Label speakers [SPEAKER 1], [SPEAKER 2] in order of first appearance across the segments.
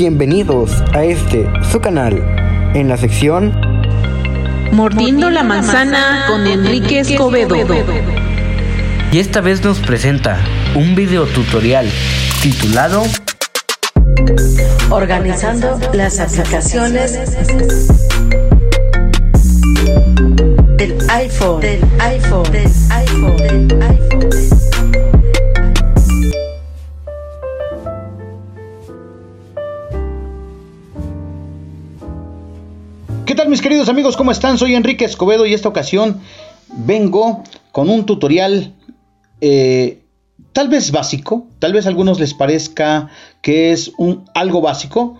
[SPEAKER 1] Bienvenidos a este, su canal, en la sección
[SPEAKER 2] Mordiendo la manzana con Enrique Escobedo.
[SPEAKER 3] Y esta vez nos presenta un video tutorial titulado
[SPEAKER 4] Organizando las aplicaciones del iPhone, del iPhone, del iPhone, del iPhone.
[SPEAKER 5] Mis queridos amigos? ¿Cómo están? Soy Enrique Escobedo y esta ocasión vengo con un tutorial eh, tal vez básico, tal vez a algunos les parezca que es algo básico,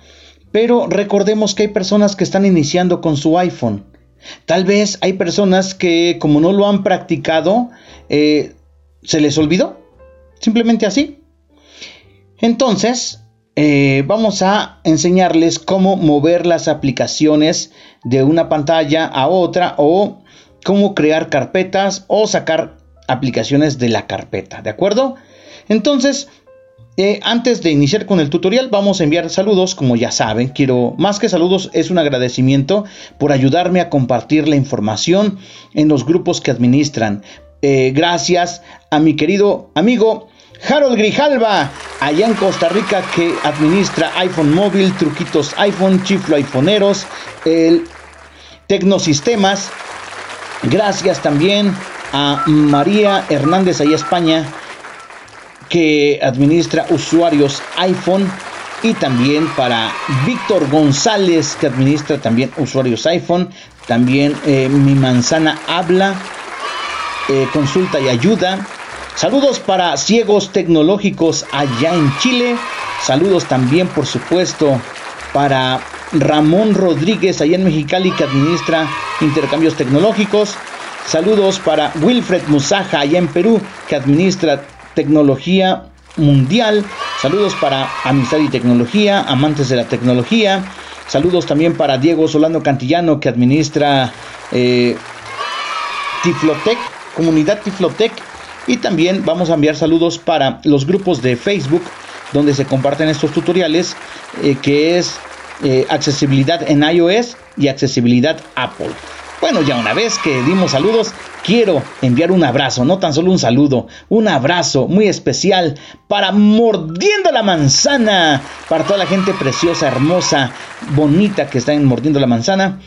[SPEAKER 5] pero recordemos que hay personas que están iniciando con su iPhone. Tal vez hay personas que como no lo han practicado, eh, se les olvidó, simplemente así. Entonces, eh, vamos a enseñarles cómo mover las aplicaciones de una pantalla a otra o cómo crear carpetas o sacar aplicaciones de la carpeta, ¿de acuerdo? Entonces, eh, antes de iniciar con el tutorial, vamos a enviar saludos, como ya saben, quiero, más que saludos, es un agradecimiento por ayudarme a compartir la información en los grupos que administran. Eh, gracias a mi querido amigo Harold Grijalva, allá en Costa Rica, que administra iPhone móvil, truquitos iPhone, chiflo iPhoneeros, el Tecnosistemas. Gracias también a María Hernández, allá España, que administra usuarios iPhone. Y también para Víctor González, que administra también usuarios iPhone. También eh, Mi Manzana Habla, eh, consulta y ayuda. Saludos para ciegos tecnológicos allá en Chile. Saludos también, por supuesto, para Ramón Rodríguez allá en Mexicali que administra intercambios tecnológicos. Saludos para Wilfred Musaja allá en Perú que administra tecnología mundial. Saludos para Amistad y Tecnología, amantes de la tecnología. Saludos también para Diego Solano Cantillano que administra eh, Tiflotec, comunidad Tiflotec y también vamos a enviar saludos para los grupos de Facebook donde se comparten estos tutoriales, eh, que es eh, accesibilidad en iOS y accesibilidad Apple. Bueno, ya una vez que dimos saludos, quiero enviar un abrazo, no tan solo un saludo, un abrazo muy especial para Mordiendo la Manzana, para toda la gente preciosa, hermosa, bonita que está en Mordiendo la Manzana.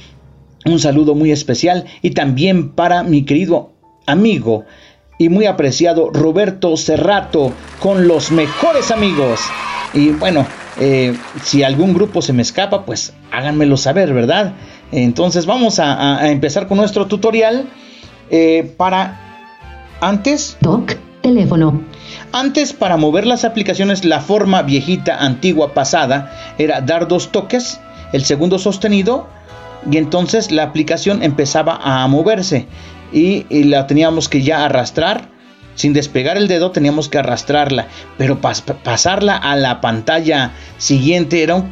[SPEAKER 5] Un saludo muy especial y también para mi querido amigo y muy apreciado Roberto Cerrato con los mejores amigos. Y bueno, eh, si algún grupo se me escapa, pues háganmelo saber, ¿verdad? Entonces vamos a, empezar con nuestro tutorial eh, para antes...
[SPEAKER 6] Doc, teléfono.
[SPEAKER 5] Antes para mover las aplicaciones la forma viejita, antigua, pasada era dar dos toques, el segundo sostenido y entonces la aplicación empezaba a moverse y, la teníamos que ya arrastrar. Sin despegar el dedo teníamos que arrastrarla, pero pasarla a la pantalla siguiente era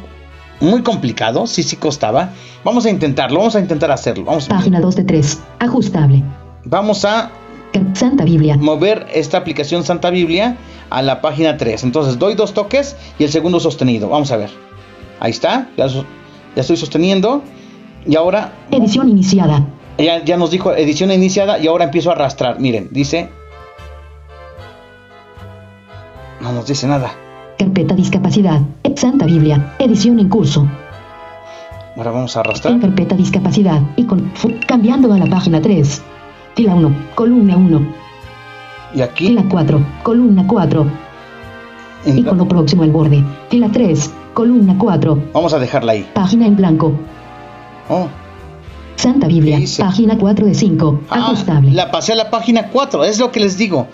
[SPEAKER 5] muy complicado, sí, sí costaba. Vamos a intentarlo, vamos a intentar hacerlo. Vamos
[SPEAKER 6] Página 2 de 3, ajustable.
[SPEAKER 5] Vamos a
[SPEAKER 6] Santa Biblia.
[SPEAKER 5] Mover esta aplicación Santa Biblia a la página 3. Entonces doy dos toques y el segundo sostenido. Vamos a ver. Ahí está, ya, ya estoy sosteniendo. Y ahora...
[SPEAKER 6] Edición iniciada
[SPEAKER 5] ya, nos dijo edición iniciada y ahora empiezo a arrastrar. Miren, dice... No nos dice nada.
[SPEAKER 6] Carpeta discapacidad. Santa Biblia. Edición en curso.
[SPEAKER 5] Ahora vamos a arrastrar.
[SPEAKER 6] En carpeta discapacidad. Y con cambiando a la página 3. Fila 1. Columna 1.
[SPEAKER 5] Y aquí.
[SPEAKER 6] Fila 4. Columna 4. Y con lo próximo al borde. Fila 3. Columna 4.
[SPEAKER 5] Vamos a dejarla ahí.
[SPEAKER 6] Página en blanco.
[SPEAKER 5] Oh.
[SPEAKER 6] Santa Biblia, página 4 de 5, ah, ajustable.
[SPEAKER 5] La pasé a la página 4, es lo que les digo.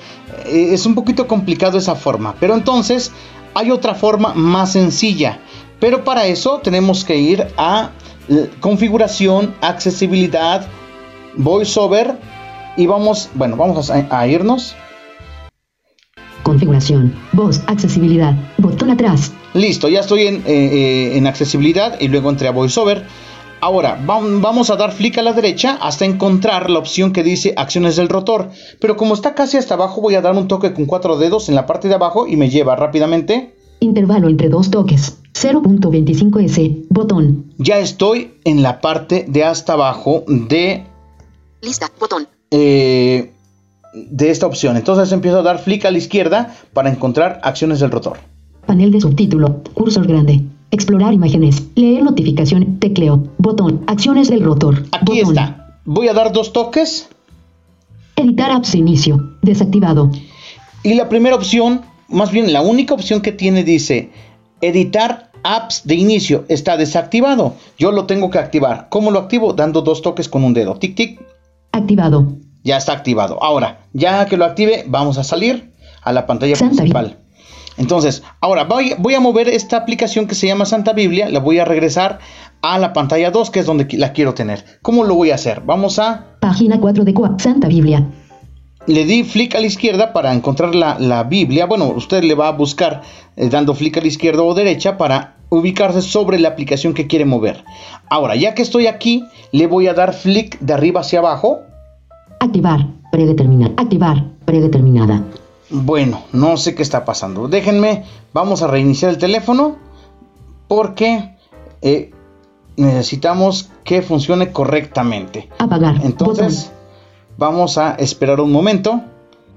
[SPEAKER 5] Eh, es un poquito complicado esa forma, pero entonces hay otra forma más sencilla. Pero para eso tenemos que ir a eh, configuración, accesibilidad, voiceover y vamos, bueno, vamos a, irnos.
[SPEAKER 6] Configuración, voz, accesibilidad, botón atrás.
[SPEAKER 5] Listo, ya estoy en, eh, en accesibilidad y luego entré a voiceover. Ahora vamos a dar flick a la derecha hasta encontrar la opción que dice acciones del rotor. Pero como está casi hasta abajo voy a dar un toque con cuatro dedos en la parte de abajo y me lleva rápidamente.
[SPEAKER 6] Intervalo entre dos toques. 0.25S. Botón.
[SPEAKER 5] Ya estoy en la parte de hasta abajo de,
[SPEAKER 7] Lista. Botón.
[SPEAKER 5] eh, de esta opción. Entonces empiezo a dar flick a la izquierda para encontrar acciones del rotor.
[SPEAKER 6] Panel de subtítulo. Cursor grande. Explorar imágenes. Leer notificación. Tecleo. Botón. Acciones del rotor.
[SPEAKER 5] Aquí
[SPEAKER 6] Botón.
[SPEAKER 5] está. Voy a dar dos toques
[SPEAKER 6] Editar apps de inicio. Desactivado.
[SPEAKER 5] y la primera opción, más bien la única opción que tiene dice editar apps de inicio está desactivado. Yo lo tengo que activar. ¿Cómo lo activo? Dando dos toques con un dedo. Tic tic.
[SPEAKER 6] Activado.
[SPEAKER 5] Ya está activado. Ahora, ya que lo active, vamos a salir a la pantalla
[SPEAKER 6] Santa
[SPEAKER 5] principal. Entonces, ahora voy, voy a mover esta aplicación que se llama Santa Biblia, la voy a regresar a la pantalla 2, que es donde la quiero tener. ¿Cómo lo voy a hacer? Vamos a,
[SPEAKER 6] Página 4 de Cua. Santa Biblia.
[SPEAKER 5] le di flick a la izquierda para encontrar la, la Biblia. Bueno, usted le va a buscar eh, dando flick a la izquierda o derecha para ubicarse sobre la aplicación que quiere mover. Ahora, ya que estoy aquí, le voy a dar flick de arriba hacia abajo.
[SPEAKER 6] Activar. Predeterminada. Activar. Predeterminada.
[SPEAKER 5] Bueno, no sé qué está pasando. Déjenme, vamos a reiniciar el teléfono porque eh, necesitamos que funcione correctamente.
[SPEAKER 6] Apagar.
[SPEAKER 5] Entonces, vamos a esperar un momento.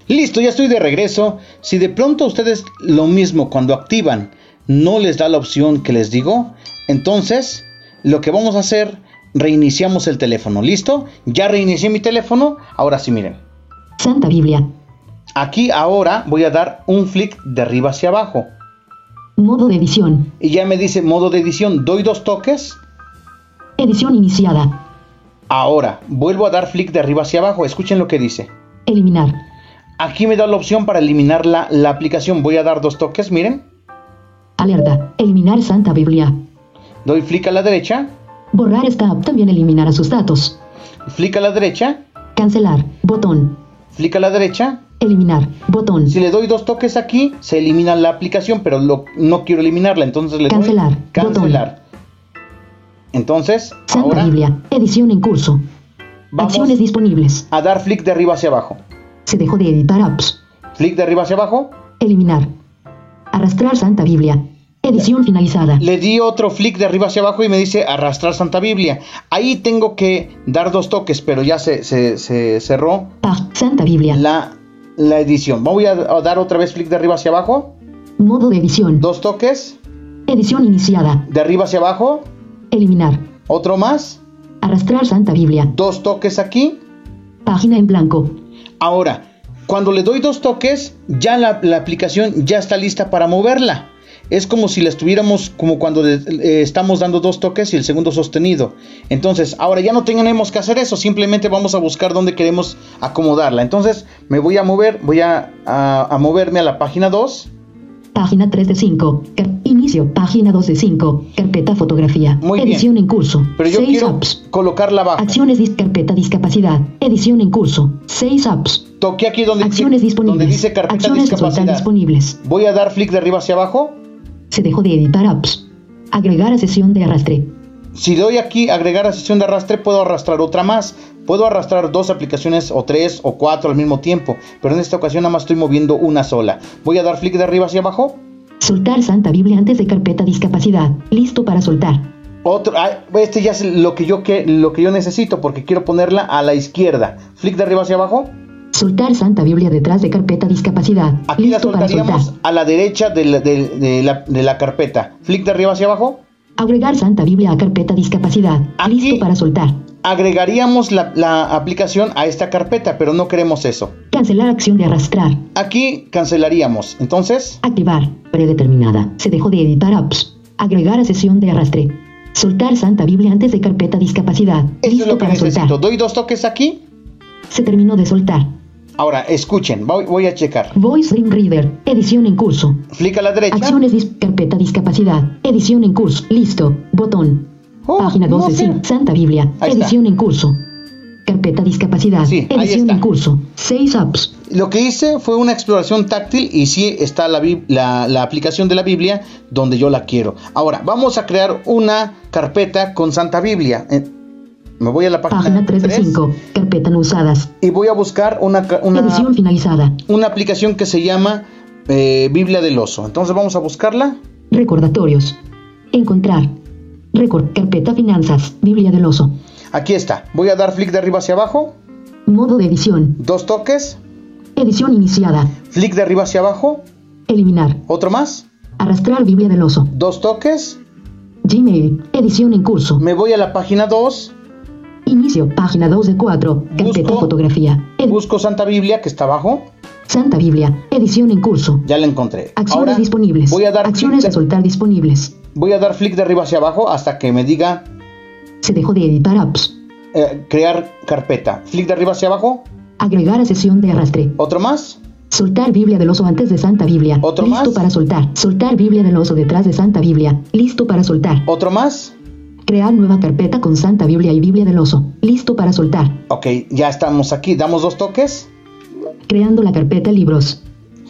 [SPEAKER 5] Listo, ya estoy de regreso. Si de pronto ustedes lo mismo cuando activan no les da la opción que les digo, entonces lo que vamos a hacer, reiniciamos el teléfono. ¿Listo? Ya reinicié mi teléfono. Ahora sí, miren.
[SPEAKER 6] Santa Biblia.
[SPEAKER 5] Aquí ahora voy a dar un flick de arriba hacia abajo.
[SPEAKER 6] Modo de edición.
[SPEAKER 5] Y ya me dice modo de edición. Doy dos toques.
[SPEAKER 6] Edición iniciada.
[SPEAKER 5] Ahora vuelvo a dar flick de arriba hacia abajo. Escuchen lo que dice.
[SPEAKER 6] Eliminar.
[SPEAKER 5] Aquí me da la opción para eliminar la, la aplicación. Voy a dar dos toques. Miren.
[SPEAKER 6] Alerta. Eliminar Santa Biblia.
[SPEAKER 5] Doy flick a la derecha.
[SPEAKER 6] Borrar esta app también eliminará sus datos.
[SPEAKER 5] Flick a la derecha.
[SPEAKER 6] Cancelar. Botón.
[SPEAKER 5] Flick a la derecha.
[SPEAKER 6] Eliminar. Botón.
[SPEAKER 5] Si le doy dos toques aquí, se elimina la aplicación, pero lo- no quiero eliminarla. Entonces le
[SPEAKER 6] Cancelar.
[SPEAKER 5] doy cancelar. Entonces,
[SPEAKER 6] Santa
[SPEAKER 5] ahora
[SPEAKER 6] Biblia. Edición en curso.
[SPEAKER 5] vamos
[SPEAKER 6] Acciones disponibles.
[SPEAKER 5] a dar flick de arriba hacia abajo.
[SPEAKER 6] Se dejó de editar apps.
[SPEAKER 5] Flick de arriba hacia abajo.
[SPEAKER 6] Eliminar. Arrastrar Santa Biblia. Edición finalizada.
[SPEAKER 5] Le di otro flick de arriba hacia abajo y me dice arrastrar Santa Biblia. Ahí tengo que dar dos toques, pero ya se, se- se cerró
[SPEAKER 6] Pag. Santa Biblia.
[SPEAKER 5] la, la edición. Voy a, dar otra vez flick de arriba hacia abajo.
[SPEAKER 6] Modo de edición.
[SPEAKER 5] Dos toques.
[SPEAKER 6] Edición iniciada.
[SPEAKER 5] De arriba hacia abajo.
[SPEAKER 6] Eliminar.
[SPEAKER 5] Otro más.
[SPEAKER 6] Arrastrar Santa Biblia.
[SPEAKER 5] Dos toques aquí.
[SPEAKER 6] Página en blanco.
[SPEAKER 5] Ahora, cuando le doy dos toques, ya la, la aplicación ya está lista para moverla. Es como si la estuviéramos, como cuando eh, estamos dando dos toques y el segundo sostenido. Entonces, ahora ya no tenemos que hacer eso, simplemente vamos a buscar dónde queremos acomodarla. Entonces, me voy a mover, voy a, a- a moverme a la página 2.
[SPEAKER 6] Página 3 de 5. Car- Inicio. Página 2 de 5. Carpeta fotografía.
[SPEAKER 5] Muy bien.
[SPEAKER 6] Edición en curso.
[SPEAKER 5] Pero yo
[SPEAKER 6] 6
[SPEAKER 5] quiero
[SPEAKER 6] apps.
[SPEAKER 5] colocarla abajo.
[SPEAKER 6] Acciones dis carpeta discapacidad. Edición en curso. 6 apps.
[SPEAKER 5] Toqué aquí donde,
[SPEAKER 6] Acciones
[SPEAKER 5] dice, donde dice carpeta
[SPEAKER 6] Acciones disponibles.
[SPEAKER 5] Voy a dar flick de arriba hacia abajo.
[SPEAKER 6] Se dejó de editar apps. Agregar a sesión de arrastre.
[SPEAKER 5] Si doy aquí agregar a sesión de arrastre, puedo arrastrar otra más. Puedo arrastrar dos aplicaciones o tres o cuatro al mismo tiempo, pero en esta ocasión nada más estoy moviendo una sola. Voy a dar flick de arriba hacia abajo.
[SPEAKER 6] Soltar Santa Biblia antes de carpeta discapacidad. Listo para soltar.
[SPEAKER 5] Otro, ah, este ya es lo que yo que lo que yo necesito porque quiero ponerla a la izquierda. Flick de arriba hacia abajo.
[SPEAKER 6] Soltar Santa Biblia detrás de carpeta discapacidad.
[SPEAKER 5] Aquí la
[SPEAKER 6] Listo para
[SPEAKER 5] soltaríamos
[SPEAKER 6] soltar.
[SPEAKER 5] a la derecha de la, de- de la- de la carpeta. Flick de arriba hacia abajo.
[SPEAKER 6] Agregar Santa Biblia a carpeta discapacidad.
[SPEAKER 5] Aquí-
[SPEAKER 6] Listo para soltar.
[SPEAKER 5] Agregaríamos la, la aplicación a esta carpeta, pero no queremos eso.
[SPEAKER 6] Cancelar acción de arrastrar.
[SPEAKER 5] Aquí cancelaríamos. Entonces,
[SPEAKER 6] Activar. Predeterminada. Se dejó de editar apps. Agregar a sesión de arrastre. Soltar Santa Biblia antes de carpeta discapacidad.
[SPEAKER 5] eso
[SPEAKER 6] Listo
[SPEAKER 5] es lo que
[SPEAKER 6] para
[SPEAKER 5] necesito.
[SPEAKER 6] soltar.
[SPEAKER 5] Doy dos toques aquí.
[SPEAKER 6] Se terminó de soltar.
[SPEAKER 5] Ahora, escuchen, voy, voy a checar.
[SPEAKER 6] Voice Ring Reader. Edición en curso.
[SPEAKER 5] Flick a la derecha.
[SPEAKER 6] Acciones dis carpeta discapacidad. Edición en curso. Listo. Botón.
[SPEAKER 5] Oh,
[SPEAKER 6] Página
[SPEAKER 5] no
[SPEAKER 6] 12.
[SPEAKER 5] sé.
[SPEAKER 6] sí. Santa Biblia.
[SPEAKER 5] Ahí está.
[SPEAKER 6] Edición en curso. Carpeta discapacidad.
[SPEAKER 5] Sí,
[SPEAKER 6] Edición en curso. 6 apps.
[SPEAKER 5] Lo que hice fue una exploración táctil y sí está la, la, la aplicación de la Biblia donde yo la quiero. Ahora, vamos a crear una carpeta con Santa Biblia. Me voy a la página,
[SPEAKER 6] Página 3 de
[SPEAKER 5] 3
[SPEAKER 6] 5. Carpeta no usadas.
[SPEAKER 5] y voy a buscar una, una,
[SPEAKER 6] Edición finalizada.
[SPEAKER 5] una aplicación que se llama eh, Biblia del Oso. Entonces vamos a buscarla.
[SPEAKER 6] Recordatorios. Encontrar. Record. Carpeta Finanzas. Biblia del oso.
[SPEAKER 5] Aquí está. Voy a dar flick de arriba hacia abajo.
[SPEAKER 6] Modo de edición.
[SPEAKER 5] Dos toques.
[SPEAKER 6] Edición iniciada.
[SPEAKER 5] Flick de arriba hacia abajo.
[SPEAKER 6] Eliminar.
[SPEAKER 5] Otro más.
[SPEAKER 6] Arrastrar Biblia del oso.
[SPEAKER 5] Dos toques.
[SPEAKER 6] Gmail. Edición en curso.
[SPEAKER 5] Me voy a la página 2.
[SPEAKER 6] Inicio. Página 2 de 4. Carpeta fotografía.
[SPEAKER 5] Busco Santa Biblia, que está abajo.
[SPEAKER 6] Santa Biblia. Edición en curso.
[SPEAKER 5] Ya la encontré.
[SPEAKER 6] Acciones
[SPEAKER 5] Ahora
[SPEAKER 6] disponibles.
[SPEAKER 5] voy a dar
[SPEAKER 6] Acciones
[SPEAKER 5] de,
[SPEAKER 6] soltar disponibles.
[SPEAKER 5] voy a dar flick de arriba hacia abajo hasta que me diga
[SPEAKER 6] Se dejó de editar apps.
[SPEAKER 5] eh, crear carpeta. Flick de arriba hacia abajo.
[SPEAKER 6] Agregar a sesión de arrastre.
[SPEAKER 5] Otro más.
[SPEAKER 6] Soltar Biblia del oso antes de Santa Biblia.
[SPEAKER 5] ¿Otro
[SPEAKER 6] Listo
[SPEAKER 5] más?
[SPEAKER 6] para soltar. Soltar Biblia del oso detrás de Santa Biblia. Listo para soltar.
[SPEAKER 5] Otro más.
[SPEAKER 6] Crear nueva carpeta con Santa Biblia y Biblia del oso. Listo para soltar.
[SPEAKER 5] Ok, ya estamos aquí. Damos dos toques.
[SPEAKER 6] Creando la carpeta libros.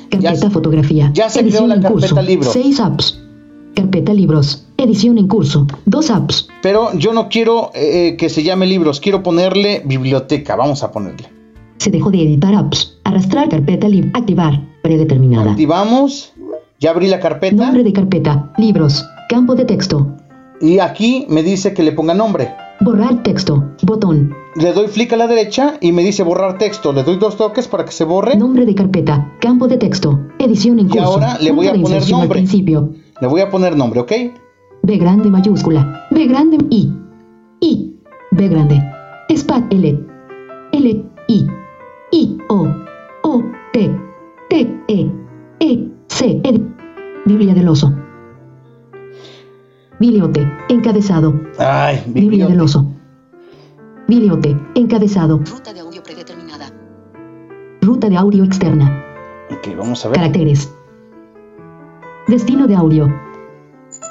[SPEAKER 6] Carpeta
[SPEAKER 5] Ya-
[SPEAKER 6] fotografía.
[SPEAKER 5] ya se creó la carpeta
[SPEAKER 6] curso.
[SPEAKER 5] libros.
[SPEAKER 6] Seis apps. Carpeta libros. Edición en curso. Dos apps.
[SPEAKER 5] Pero yo no quiero eh, que se llame libros. Quiero ponerle biblioteca. Vamos a ponerle.
[SPEAKER 6] Se dejó de editar apps. Arrastrar carpeta lib. Activar. Predeterminada.
[SPEAKER 5] Activamos. Ya abrí la carpeta.
[SPEAKER 6] Nombre de carpeta. Libros. Campo de texto.
[SPEAKER 5] Y aquí me dice que le ponga nombre.
[SPEAKER 6] Borrar texto. Botón.
[SPEAKER 5] Le doy flick a la derecha y me dice borrar texto. Le doy dos toques para que se borre.
[SPEAKER 6] Nombre de carpeta. Campo de texto. Edición en
[SPEAKER 5] Y
[SPEAKER 6] curso.
[SPEAKER 5] ahora le voy a poner
[SPEAKER 6] al
[SPEAKER 5] nombre.
[SPEAKER 6] principio.
[SPEAKER 5] Le voy a poner nombre, ¿ok?
[SPEAKER 6] B grande mayúscula. B grande I. I. B grande. Spat L. L. I. I. O. O. T. T. E. E. C. E. Biblia del oso. Biliote. Encabezado.
[SPEAKER 5] Ay,
[SPEAKER 6] Biblia del oso. Biliote. Encabezado.
[SPEAKER 7] Ruta de audio predeterminada.
[SPEAKER 6] Ruta de audio externa.
[SPEAKER 5] Ok, vamos a ver.
[SPEAKER 6] Caracteres. Destino de audio.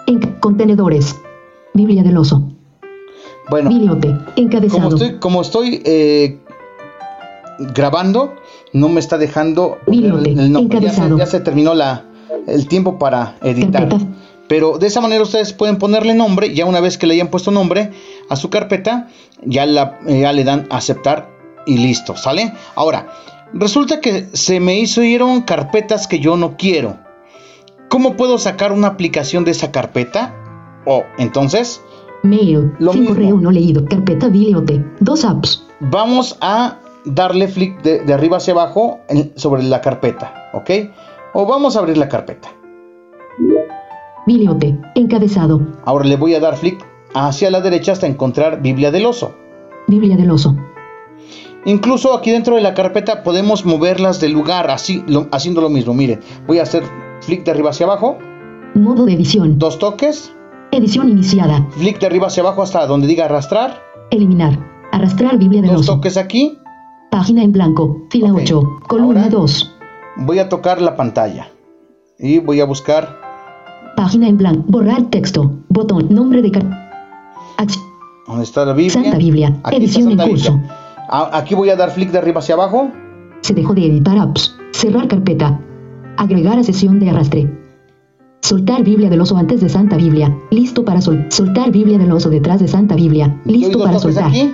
[SPEAKER 6] En contenedores. Biblia del oso.
[SPEAKER 5] Bueno,
[SPEAKER 6] Biliote.
[SPEAKER 5] como
[SPEAKER 6] Encabezado.
[SPEAKER 5] estoy, como estoy eh, grabando, no me está dejando ver
[SPEAKER 6] Bibliote,
[SPEAKER 5] el, el nombre. Ya se,
[SPEAKER 6] encabezado.
[SPEAKER 5] ya se terminó la, el tiempo para editar.
[SPEAKER 6] Carpeta.
[SPEAKER 5] Pero de esa manera ustedes pueden ponerle nombre. Ya una vez que le hayan puesto nombre a su carpeta, ya, la, eh, ya le dan aceptar y listo, ¿sale? Ahora, resulta que se me hicieron carpetas que yo no quiero. ¿Cómo puedo sacar una aplicación de esa carpeta? O entonces,
[SPEAKER 6] Mail.
[SPEAKER 5] Lo mismo.
[SPEAKER 6] correo no leído. Carpeta Biliote. Dos apps.
[SPEAKER 5] vamos a darle flick de, de arriba hacia abajo en- sobre la carpeta, ¿ok? O vamos a abrir la carpeta.
[SPEAKER 6] Encabezado.
[SPEAKER 5] Ahora le voy a dar flick hacia la derecha hasta encontrar Biblia del oso.
[SPEAKER 6] Biblia del oso.
[SPEAKER 5] Incluso aquí dentro de la carpeta podemos moverlas del lugar así, lo- haciendo lo mismo. Miren, voy a hacer flick de arriba hacia abajo,
[SPEAKER 6] Modo de edición.
[SPEAKER 5] dos toques,
[SPEAKER 6] Edición iniciada.
[SPEAKER 5] flick de arriba hacia abajo hasta donde diga arrastrar,
[SPEAKER 6] Eliminar. Arrastrar Biblia del
[SPEAKER 5] dos
[SPEAKER 6] oso.
[SPEAKER 5] toques aquí,
[SPEAKER 6] Página en blanco. Fila
[SPEAKER 5] Ok.
[SPEAKER 6] 8. Columna
[SPEAKER 5] Ahora-
[SPEAKER 6] 2.
[SPEAKER 5] voy a tocar la pantalla y voy a buscar
[SPEAKER 6] Página en blanco. Borrar texto. Botón. Nombre de car... Acc-
[SPEAKER 5] dónde está la Biblia.
[SPEAKER 6] Santa Biblia.
[SPEAKER 5] Aquí
[SPEAKER 6] Edición en curso.
[SPEAKER 5] Biblia. A- Aquí voy a dar flick de arriba hacia abajo.
[SPEAKER 6] Se dejó de editar apps. Cerrar carpeta. Agregar a sesión de arrastre. Soltar Biblia del oso antes de Santa Biblia. Listo para sol. Soltar Biblia del oso detrás de Santa Biblia. Listo para soltar.
[SPEAKER 5] aquí.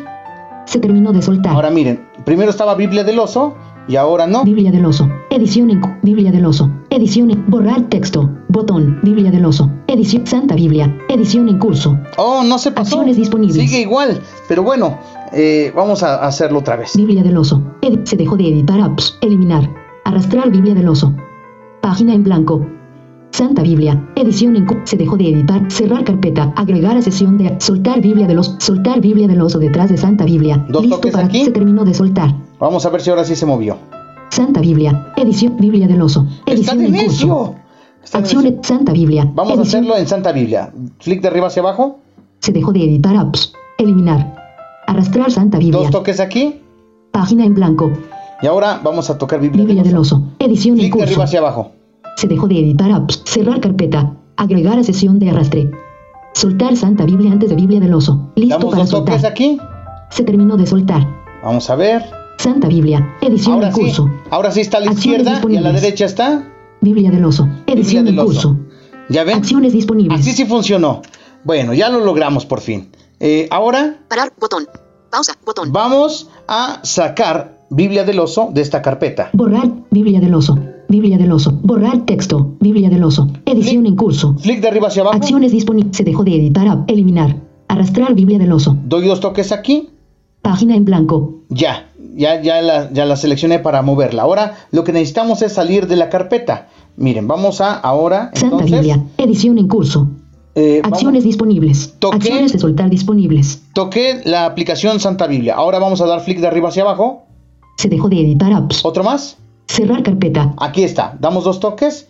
[SPEAKER 6] Se terminó de soltar.
[SPEAKER 5] Ahora miren, primero estaba Biblia del oso y ahora no.
[SPEAKER 6] Biblia del oso. Edición en Biblia del oso. Edición en borrar texto. Botón. Biblia del oso. Edición Santa Biblia. Edición en curso.
[SPEAKER 5] Oh, no se pasó.
[SPEAKER 6] Acciones disponibles.
[SPEAKER 5] Sigue igual, pero bueno, eh, vamos a hacerlo otra vez.
[SPEAKER 6] Biblia del oso. Ed- se dejó de editar apps. Eliminar. Arrastrar Biblia del oso. Página en blanco. Santa Biblia. Edición en cu- se dejó de editar. Cerrar carpeta. Agregar a sesión de soltar Biblia del oso. Soltar Biblia del oso detrás de Santa Biblia.
[SPEAKER 5] Dos
[SPEAKER 6] Listo para
[SPEAKER 5] aquí.
[SPEAKER 6] se terminó de soltar.
[SPEAKER 5] Vamos a ver si ahora sí se movió.
[SPEAKER 6] Santa Biblia. Edición Biblia del oso. Edición
[SPEAKER 5] de
[SPEAKER 6] en curso. Acciones
[SPEAKER 5] necio.
[SPEAKER 6] Santa Biblia.
[SPEAKER 5] Vamos a hacerlo en Santa Biblia. Flick de arriba hacia abajo.
[SPEAKER 6] Se dejó de editar apps. Eliminar. Arrastrar Santa Biblia.
[SPEAKER 5] Dos toques aquí.
[SPEAKER 6] Página en blanco.
[SPEAKER 5] Y ahora vamos a tocar Biblia,
[SPEAKER 6] Biblia del oso. Edición en
[SPEAKER 5] Flick de
[SPEAKER 6] curso.
[SPEAKER 5] arriba hacia abajo.
[SPEAKER 6] Se dejó de editar apps. Cerrar carpeta. Agregar a sesión de arrastre. Soltar Santa Biblia antes de Biblia del oso. Listo
[SPEAKER 5] Damos
[SPEAKER 6] para
[SPEAKER 5] dos toques aquí.
[SPEAKER 6] Se terminó de soltar.
[SPEAKER 5] Vamos a ver.
[SPEAKER 6] Santa Biblia. Edición
[SPEAKER 5] Ahora
[SPEAKER 6] en
[SPEAKER 5] sí.
[SPEAKER 6] curso.
[SPEAKER 5] Ahora sí está a la
[SPEAKER 6] Acciones
[SPEAKER 5] izquierda y a la derecha está.
[SPEAKER 6] Biblia del oso. Edición
[SPEAKER 5] del oso.
[SPEAKER 6] curso.
[SPEAKER 5] ¿Ya ven?
[SPEAKER 6] Acciones disponibles.
[SPEAKER 5] Así sí funcionó. Bueno, ya lo logramos por fin. Eh, ahora
[SPEAKER 7] Parar. Botón. Pausa. Botón.
[SPEAKER 5] vamos a sacar Biblia del oso de esta carpeta.
[SPEAKER 6] Borrar Biblia del oso. Biblia del oso. Borrar texto. Biblia del oso. Edición en curso.
[SPEAKER 5] Flick de arriba hacia abajo.
[SPEAKER 6] Acciones disponibles. Se dejó de editar. a- Eliminar. Arrastrar Biblia del oso.
[SPEAKER 5] Doy dos toques aquí.
[SPEAKER 6] Página en blanco.
[SPEAKER 5] Ya, ya, ya la, ya la seleccioné para moverla. Ahora lo que necesitamos es salir de la carpeta. Miren, vamos a ahora.
[SPEAKER 6] Santa
[SPEAKER 5] Entonces,
[SPEAKER 6] Biblia. Edición en curso.
[SPEAKER 5] eh, vamos-
[SPEAKER 6] Acciones disponibles.
[SPEAKER 5] Toqué.
[SPEAKER 6] Acciones de soltar disponibles.
[SPEAKER 5] toqué la aplicación Santa Biblia. Ahora vamos a dar flick de arriba hacia abajo.
[SPEAKER 6] Se dejó de editar apps.
[SPEAKER 5] Otro más.
[SPEAKER 6] Cerrar carpeta.
[SPEAKER 5] Aquí está. Damos dos toques.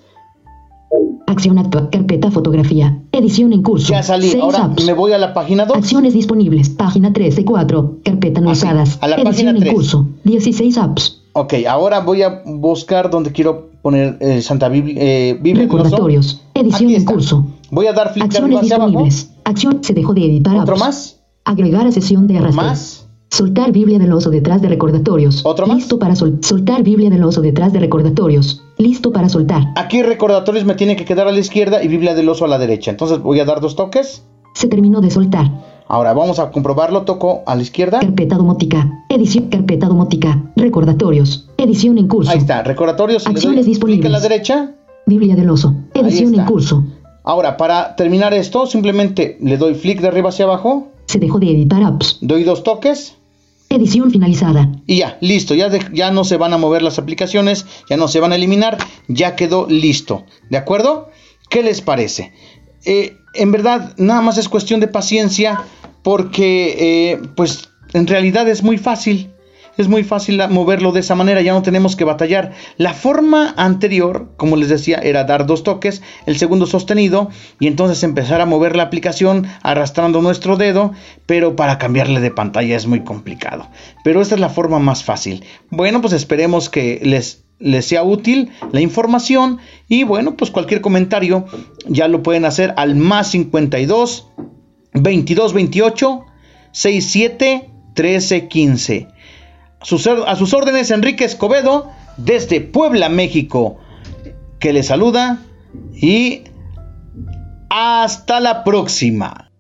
[SPEAKER 6] Acción actual. Carpeta fotografía. Edición en curso.
[SPEAKER 5] Ya salí.
[SPEAKER 6] Seis
[SPEAKER 5] Ahora
[SPEAKER 6] apps.
[SPEAKER 5] me voy a la página 2.
[SPEAKER 6] Acciones disponibles. Página 3 de 4. Carpeta no
[SPEAKER 5] Ah, sí,
[SPEAKER 6] usadas.
[SPEAKER 5] a la
[SPEAKER 6] Edición
[SPEAKER 5] página
[SPEAKER 6] en
[SPEAKER 5] tres.
[SPEAKER 6] curso. 16 apps.
[SPEAKER 5] Ok, ahora voy a buscar donde quiero poner eh, Santa Biblia. eh, Biblia.
[SPEAKER 6] Recordatorios. Edición en curso.
[SPEAKER 5] Voy a dar flick
[SPEAKER 6] Acciones
[SPEAKER 5] arriba hacia abajo.
[SPEAKER 6] disponibles. Acción. Se dejó de editar
[SPEAKER 5] Otro
[SPEAKER 6] apps.
[SPEAKER 5] más.
[SPEAKER 6] Agregar a sesión de arrastre.
[SPEAKER 5] Más.
[SPEAKER 6] Soltar Biblia del oso detrás de recordatorios.
[SPEAKER 5] ¿Otro más?
[SPEAKER 6] Listo para sol- soltar Biblia del oso detrás de recordatorios. Listo para soltar.
[SPEAKER 5] Aquí recordatorios me tiene que quedar a la izquierda y Biblia del oso a la derecha. Entonces voy a dar dos toques.
[SPEAKER 6] Se terminó de soltar.
[SPEAKER 5] Ahora vamos a comprobarlo. Toco a la izquierda.
[SPEAKER 6] Carpeta domótica. Edición. Carpeta domótica. Recordatorios. Edición en curso.
[SPEAKER 5] Ahí está. Recordatorios. le doy
[SPEAKER 6] Acciones
[SPEAKER 5] clic a la
[SPEAKER 6] disponibles.
[SPEAKER 5] derecha.
[SPEAKER 6] Biblia del oso. Edición en curso.
[SPEAKER 5] Ahora, para terminar esto, simplemente le doy flick de arriba hacia abajo.
[SPEAKER 6] Se dejó de editar apps.
[SPEAKER 5] Doy dos toques.
[SPEAKER 6] Edición finalizada.
[SPEAKER 5] Y ya, listo, ya, no se van a mover las aplicaciones, ya no se van a eliminar, ya quedó listo. ¿De acuerdo? ¿Qué les parece? Eh, en verdad, nada más es cuestión de paciencia porque, eh, pues, en realidad es muy fácil. Es muy fácil moverlo de esa manera, ya no tenemos que batallar. La forma anterior, como les decía, era dar dos toques, el segundo sostenido, y entonces empezar a mover la aplicación arrastrando nuestro dedo, pero para cambiarle de pantalla es muy complicado. Pero esta es la forma más fácil. Bueno, pues esperemos que les, les sea útil la información, y bueno, pues cualquier comentario ya lo pueden hacer al más 52 22 28 67 13 15 a sus órdenes Enrique Escobedo desde Puebla, México, que le saluda y hasta la próxima.